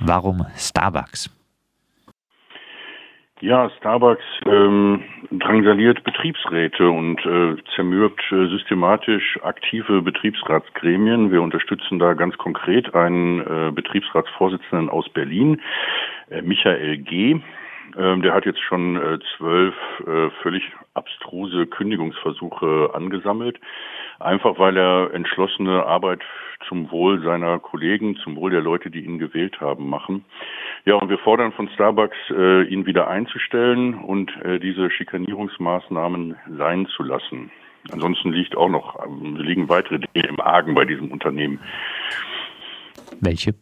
Warum Starbucks? Ja, Starbucks ähm, drangsaliert Betriebsräte und äh, zermürbt äh, systematisch aktive Betriebsratsgremien. Wir unterstützen da ganz konkret einen äh, Betriebsratsvorsitzenden aus Berlin, äh, Michael G. Ähm, der hat jetzt schon äh, zwölf äh, völlig abstruse Kündigungsversuche angesammelt, einfach weil er entschlossene Arbeit zum Wohl seiner Kollegen, zum Wohl der Leute, die ihn gewählt haben, machen. Ja, und wir fordern von Starbucks, äh, ihn wieder einzustellen und äh, diese Schikanierungsmaßnahmen sein zu lassen. Ansonsten liegt auch noch, ähm, liegen weitere Dinge im Argen bei diesem Unternehmen. Welche?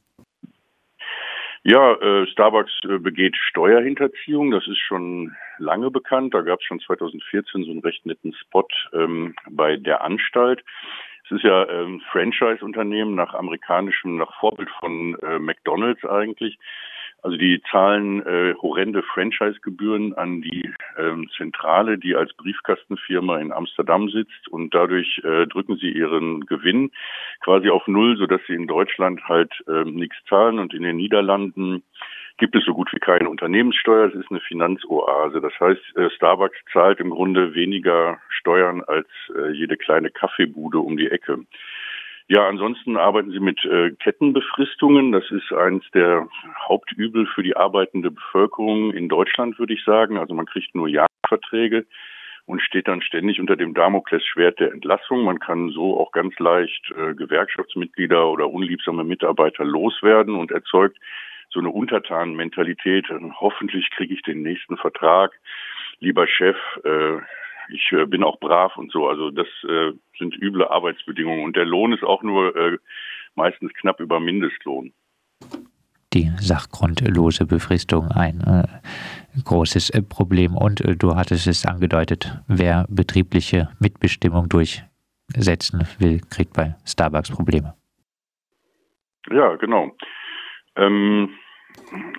Ja, äh, Starbucks äh, begeht Steuerhinterziehung. Das ist schon lange bekannt. Da gab es schon 2014 so einen recht netten Spot ähm, bei der Anstalt. Es ist ja ähm, Franchise-Unternehmen nach amerikanischem, nach Vorbild von äh, McDonald's eigentlich. Also die zahlen äh, horrende Franchise-Gebühren an die ähm, Zentrale, die als Briefkastenfirma in Amsterdam sitzt und dadurch äh, drücken sie ihren Gewinn quasi auf Null, sodass sie in Deutschland halt ähm, nichts zahlen und in den Niederlanden gibt es so gut wie keine Unternehmenssteuer. Es ist eine Finanzoase. Das heißt, äh, Starbucks zahlt im Grunde weniger Steuern als äh, jede kleine Kaffeebude um die Ecke. Ja, ansonsten arbeiten sie mit äh, Kettenbefristungen. Das ist eines der Hauptübel für die arbeitende Bevölkerung in Deutschland, würde ich sagen. Also man kriegt nur Jahresverträge und steht dann ständig unter dem Damoklesschwert der Entlassung. Man kann so auch ganz leicht äh, Gewerkschaftsmitglieder oder unliebsame Mitarbeiter loswerden und erzeugt so eine Untertanenmentalität. Hoffentlich kriege ich den nächsten Vertrag. Lieber Chef, äh, ich äh, bin auch brav und so. Also das äh, sind üble Arbeitsbedingungen und der Lohn ist auch nur äh, meistens knapp über Mindestlohn. Die sachgrundlose Befristung ein äh, großes äh, Problem und äh, du hattest es angedeutet, wer betriebliche Mitbestimmung durchsetzen will, kriegt bei Starbucks Probleme. Ja, genau. Ähm,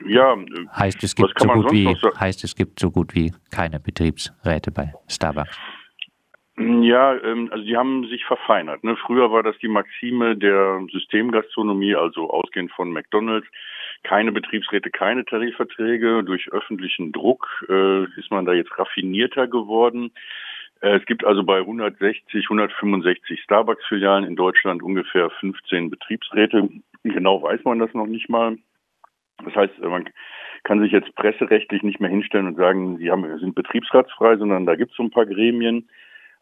ja, heißt es gibt so gut wie heißt es gibt so gut wie keine Betriebsräte bei Starbucks. Ja, ähm, also die haben sich verfeinert. Ne? Früher war das die Maxime der Systemgastronomie, also ausgehend von McDonald's, keine Betriebsräte, keine Tarifverträge. Durch öffentlichen Druck äh, ist man da jetzt raffinierter geworden. Äh, es gibt also bei 160, 165 Starbucks-Filialen in Deutschland ungefähr 15 Betriebsräte. Genau weiß man das noch nicht mal. Das heißt, man kann sich jetzt presserechtlich nicht mehr hinstellen und sagen, sie haben, sind betriebsratsfrei, sondern da gibt es so ein paar Gremien.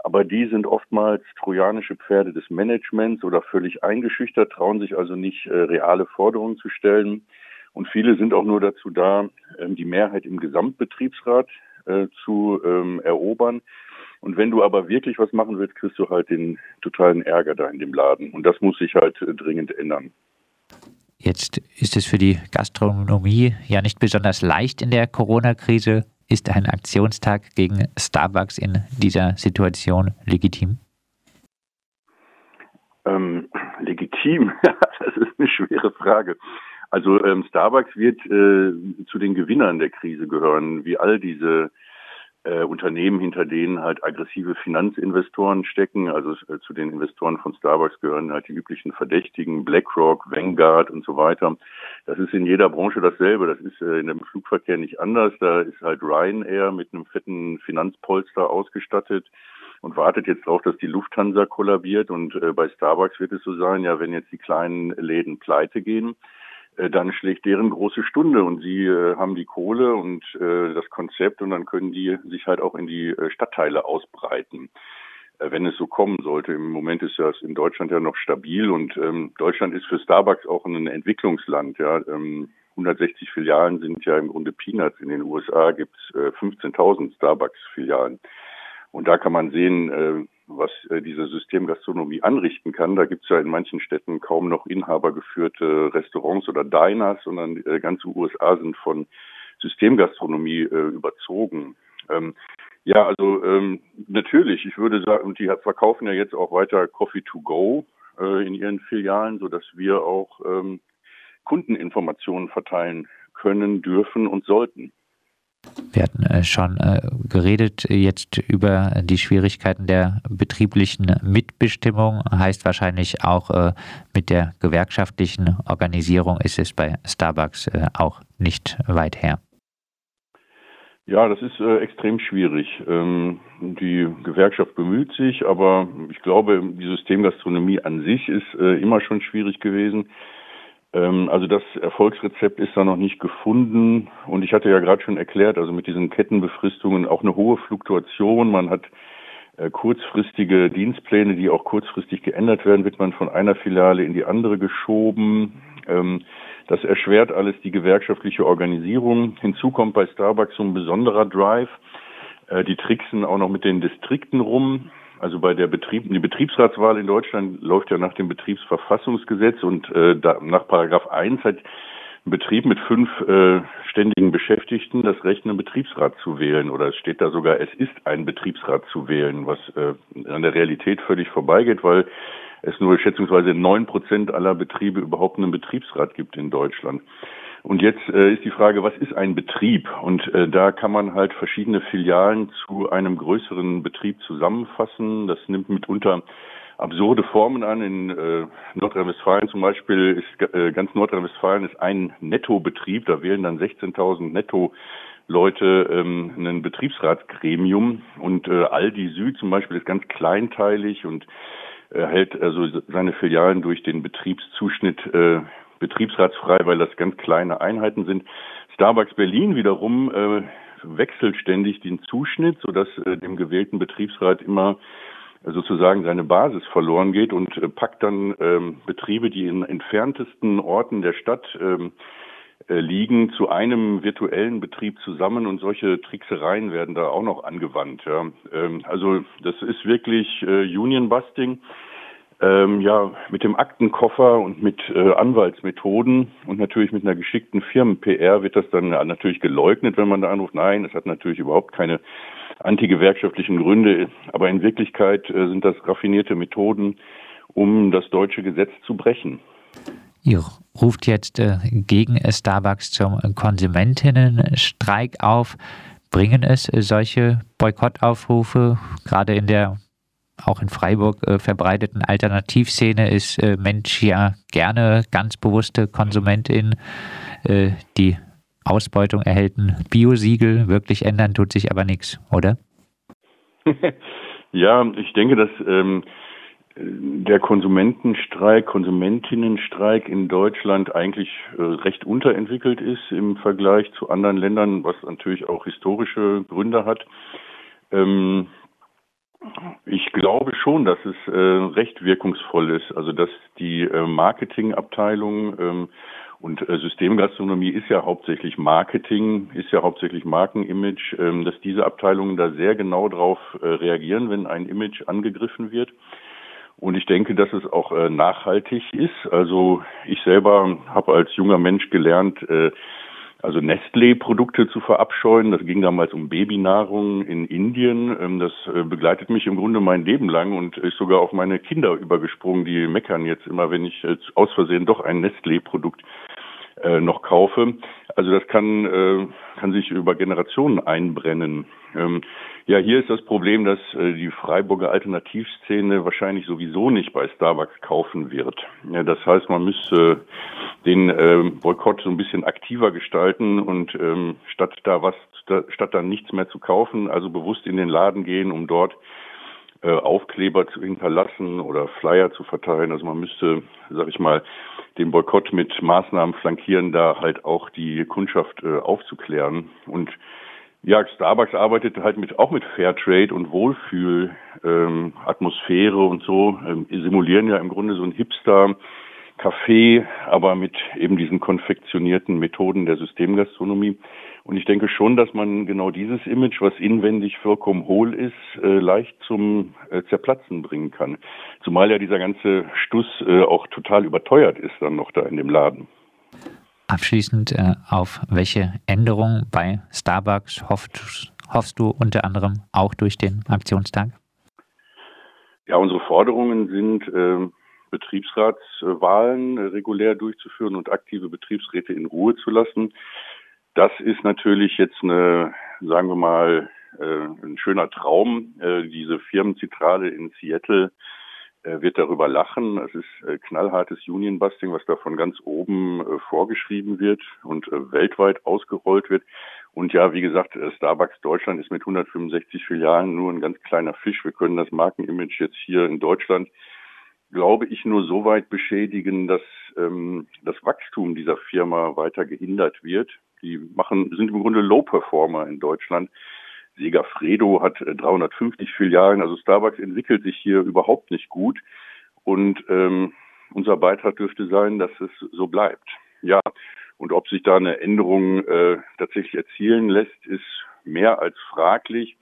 Aber die sind oftmals trojanische Pferde des Managements oder völlig eingeschüchtert, trauen sich also nicht, äh, reale Forderungen zu stellen. Und viele sind auch nur dazu da, ähm, die Mehrheit im Gesamtbetriebsrat äh, zu ähm, erobern. Und wenn du aber wirklich was machen willst, kriegst du halt den totalen Ärger da in dem Laden. Und das muss sich halt äh, dringend ändern. Jetzt ist es für die Gastronomie ja nicht besonders leicht in der Corona-Krise. Ist ein Aktionstag gegen Starbucks in dieser Situation legitim? Ähm, legitim, das ist eine schwere Frage. Also ähm, Starbucks wird äh, zu den Gewinnern der Krise gehören, wie all diese äh, Unternehmen, hinter denen halt aggressive Finanzinvestoren stecken. Also äh, zu den Investoren von Starbucks gehören halt die üblichen Verdächtigen, BlackRock, Vanguard und so weiter. Das ist in jeder Branche dasselbe. Das ist äh, in dem Flugverkehr nicht anders. Da ist halt Ryanair mit einem fetten Finanzpolster ausgestattet und wartet jetzt darauf, dass die Lufthansa kollabiert. Und äh, bei Starbucks wird es so sein, ja, wenn jetzt die kleinen Läden pleite gehen, dann schlägt deren große Stunde und sie äh, haben die Kohle und äh, das Konzept und dann können die sich halt auch in die äh, Stadtteile ausbreiten, äh, wenn es so kommen sollte. Im Moment ist das in Deutschland ja noch stabil und ähm, Deutschland ist für Starbucks auch ein Entwicklungsland. Ja, ähm, 160 Filialen sind ja im Grunde Peanuts. In den USA gibt es äh, 15.000 Starbucks-Filialen. Und da kann man sehen, äh, was äh, diese Systemgastronomie anrichten kann. Da gibt es ja in manchen Städten kaum noch inhabergeführte Restaurants oder Diners, sondern äh, ganze USA sind von Systemgastronomie äh, überzogen. Ähm, ja, also ähm, natürlich, ich würde sagen, und die verkaufen ja jetzt auch weiter Coffee to go äh, in ihren Filialen, so dass wir auch ähm, Kundeninformationen verteilen können, dürfen und sollten. Wir hatten äh, schon äh, geredet jetzt über die Schwierigkeiten der betrieblichen Mitbestimmung, heißt wahrscheinlich auch äh, mit der gewerkschaftlichen Organisierung ist es bei Starbucks auch nicht weit her. Ja, das ist extrem schwierig. Ähm, die Gewerkschaft bemüht sich, aber ich glaube, die Systemgastronomie an sich ist immer schon schwierig gewesen. Ähm, also das Erfolgsrezept ist da noch nicht gefunden. Und ich hatte ja gerade schon erklärt, also mit diesen Kettenbefristungen auch eine hohe Fluktuation. Man hat äh, kurzfristige Dienstpläne, die auch kurzfristig geändert werden, wird man von einer Filiale in die andere geschoben. Ähm, das erschwert alles die gewerkschaftliche Organisierung. Hinzu kommt bei Starbucks so ein besonderer Drive. Äh, die tricksen auch noch mit den Distrikten rum. Also bei der Betrieb, die Betriebsratswahl in Deutschland läuft ja nach dem Betriebsverfassungsgesetz und äh, da, nach Paragraph 1 hat ein Betrieb mit fünf äh, ständigen Beschäftigten das Recht, einen Betriebsrat zu wählen. Oder es steht da sogar, es ist ein Betriebsrat zu wählen, was äh, an der Realität völlig vorbeigeht, weil es nur schätzungsweise neun Prozent aller Betriebe überhaupt einen Betriebsrat gibt in Deutschland. Und jetzt äh, ist die Frage, was ist ein Betrieb? Und äh, da kann man halt verschiedene Filialen zu einem größeren Betrieb zusammenfassen. Das nimmt mitunter absurde Formen an. In äh, Nordrhein-Westfalen zum Beispiel ist äh, ganz Nordrhein-Westfalen ist ein Nettobetrieb. Da wählen dann 16.000 Netto Leute ähm, ein Betriebsratsgremium und äh, Aldi Süd zum Beispiel ist ganz kleinteilig und erhält also seine Filialen durch den Betriebszuschnitt äh, betriebsratsfrei, weil das ganz kleine Einheiten sind. Starbucks Berlin wiederum äh, wechselt ständig den Zuschnitt, sodass äh, dem gewählten Betriebsrat immer äh, sozusagen seine Basis verloren geht und äh, packt dann ähm, Betriebe, die in entferntesten Orten der Stadt ähm, äh, liegen, zu einem virtuellen Betrieb zusammen und solche Tricksereien werden da auch noch angewandt. Ja. Ähm, also das ist wirklich äh, Union Busting ähm, ja, mit dem Aktenkoffer und mit äh, Anwaltsmethoden und natürlich mit einer geschickten Firmen-PR wird das dann natürlich geleugnet, wenn man da anruft. Nein, es hat natürlich überhaupt keine antigewerkschaftlichen Gründe, aber in Wirklichkeit äh, sind das raffinierte Methoden, um das deutsche Gesetz zu brechen. Ihr ruft jetzt äh, gegen Starbucks zum Konsumentinnenstreik auf. Bringen es äh, solche Boykottaufrufe gerade in der auch in Freiburg äh, verbreiteten Alternativszene ist äh, Mensch ja gerne ganz bewusste Konsumentin. Äh, die Ausbeutung erhält ein Biosiegel, wirklich ändern tut sich aber nichts, oder? ja, ich denke, dass ähm, der Konsumentenstreik, Konsumentinnenstreik in Deutschland eigentlich äh, recht unterentwickelt ist im Vergleich zu anderen Ländern, was natürlich auch historische Gründe hat. Ähm, ich glaube schon, dass es äh, recht wirkungsvoll ist. Also dass die äh, Marketingabteilung ähm, und äh, Systemgastronomie ist ja hauptsächlich Marketing, ist ja hauptsächlich Markenimage, ähm, dass diese Abteilungen da sehr genau darauf äh, reagieren, wenn ein Image angegriffen wird. Und ich denke, dass es auch äh, nachhaltig ist. Also ich selber habe als junger Mensch gelernt, äh, also Nestlé-Produkte zu verabscheuen. Das ging damals um Babynahrung in Indien. Ähm, das äh, begleitet mich im Grunde mein Leben lang und ist sogar auf meine Kinder übergesprungen, die meckern jetzt immer, wenn ich aus Versehen doch ein Nestlé-Produkt äh, noch kaufe. Also das kann, äh, kann sich über Generationen einbrennen. Ähm, ja, hier ist das Problem, dass äh, die Freiburger Alternativszene wahrscheinlich sowieso nicht bei Starbucks kaufen wird. Ja, das heißt, man müsste den äh, Boykott so ein bisschen aktiver gestalten und ähm, statt da was, statt dann nichts mehr zu kaufen, also bewusst in den Laden gehen, um dort äh, Aufkleber zu hinterlassen oder Flyer zu verteilen. Also man müsste, sag ich mal, den Boykott mit Maßnahmen flankieren, da halt auch die Kundschaft äh, aufzuklären. Und ja, Starbucks arbeitet halt mit auch mit Fairtrade und Wohlfühl ähm, Atmosphäre und so ähm, simulieren ja im Grunde so ein Hipster Café, aber mit eben diesen konfektionierten Methoden der Systemgastronomie. Und ich denke schon, dass man genau dieses Image, was inwendig vollkommen hohl ist, äh, leicht zum äh, Zerplatzen bringen kann. Zumal ja dieser ganze Stuss äh, auch total überteuert ist dann noch da in dem Laden. Abschließend, äh, auf welche Änderungen bei Starbucks hoffst, hoffst du unter anderem auch durch den Aktionstag? Ja, unsere Forderungen sind, äh, Betriebsratswahlen regulär durchzuführen und aktive Betriebsräte in Ruhe zu lassen. Das ist natürlich jetzt eine, sagen wir mal, äh, ein schöner Traum. Äh, diese Firmenzentrale in Seattle äh, wird darüber lachen. Es ist knallhartes Unionbusting, was da von ganz oben vorgeschrieben wird und weltweit ausgerollt wird. Und ja, wie gesagt, Starbucks Deutschland ist mit 165 Filialen nur ein ganz kleiner Fisch. Wir können das Markenimage jetzt hier in Deutschland, glaube ich, nur so weit beschädigen, dass ähm, das Wachstum dieser Firma weiter gehindert wird. Die machen, sind im Grunde Low-Performer in Deutschland. Segafredo hat 350 äh, Filialen, also Starbucks entwickelt sich hier überhaupt nicht gut. Und ähm, unser Beitrag dürfte sein, dass es so bleibt. Ja, und ob sich da eine Änderung äh, tatsächlich erzielen lässt, ist mehr als fraglich.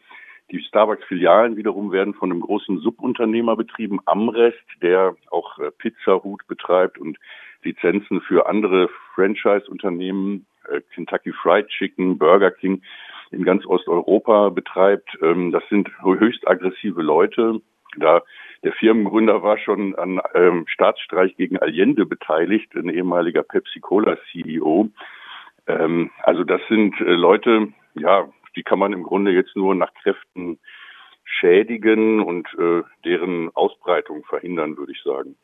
Die Starbucks-Filialen wiederum werden von einem großen Subunternehmer betrieben, Amrest, der auch äh, Pizza Hut betreibt und Lizenzen für andere Franchise-Unternehmen, äh, Kentucky Fried Chicken, Burger King in ganz Osteuropa betreibt. Ähm, das sind höchst aggressive Leute. Da der Firmengründer war schon an ähm, Staatsstreich gegen Allende beteiligt, ein ehemaliger Pepsi-Cola-CEO. Ähm, also das sind äh, Leute, ja, die kann man im Grunde jetzt nur nach Kräften schädigen und äh, deren Ausbreitung verhindern, würde ich sagen.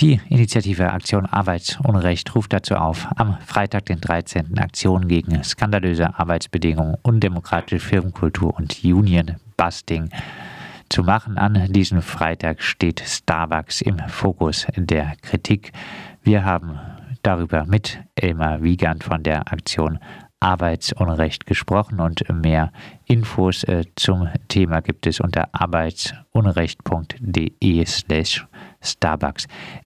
Die Initiative Aktion Arbeitsunrecht ruft dazu auf, am Freitag, den 13. Aktion gegen skandalöse Arbeitsbedingungen, undemokratische Firmenkultur und Union-Busting zu machen. An diesem Freitag steht Starbucks im Fokus der Kritik. Wir haben darüber mit Elmar Wiegand von der Aktion Arbeitsunrecht gesprochen und mehr Infos äh, zum Thema gibt es unter arbeitsunrecht.de slash Starbucks.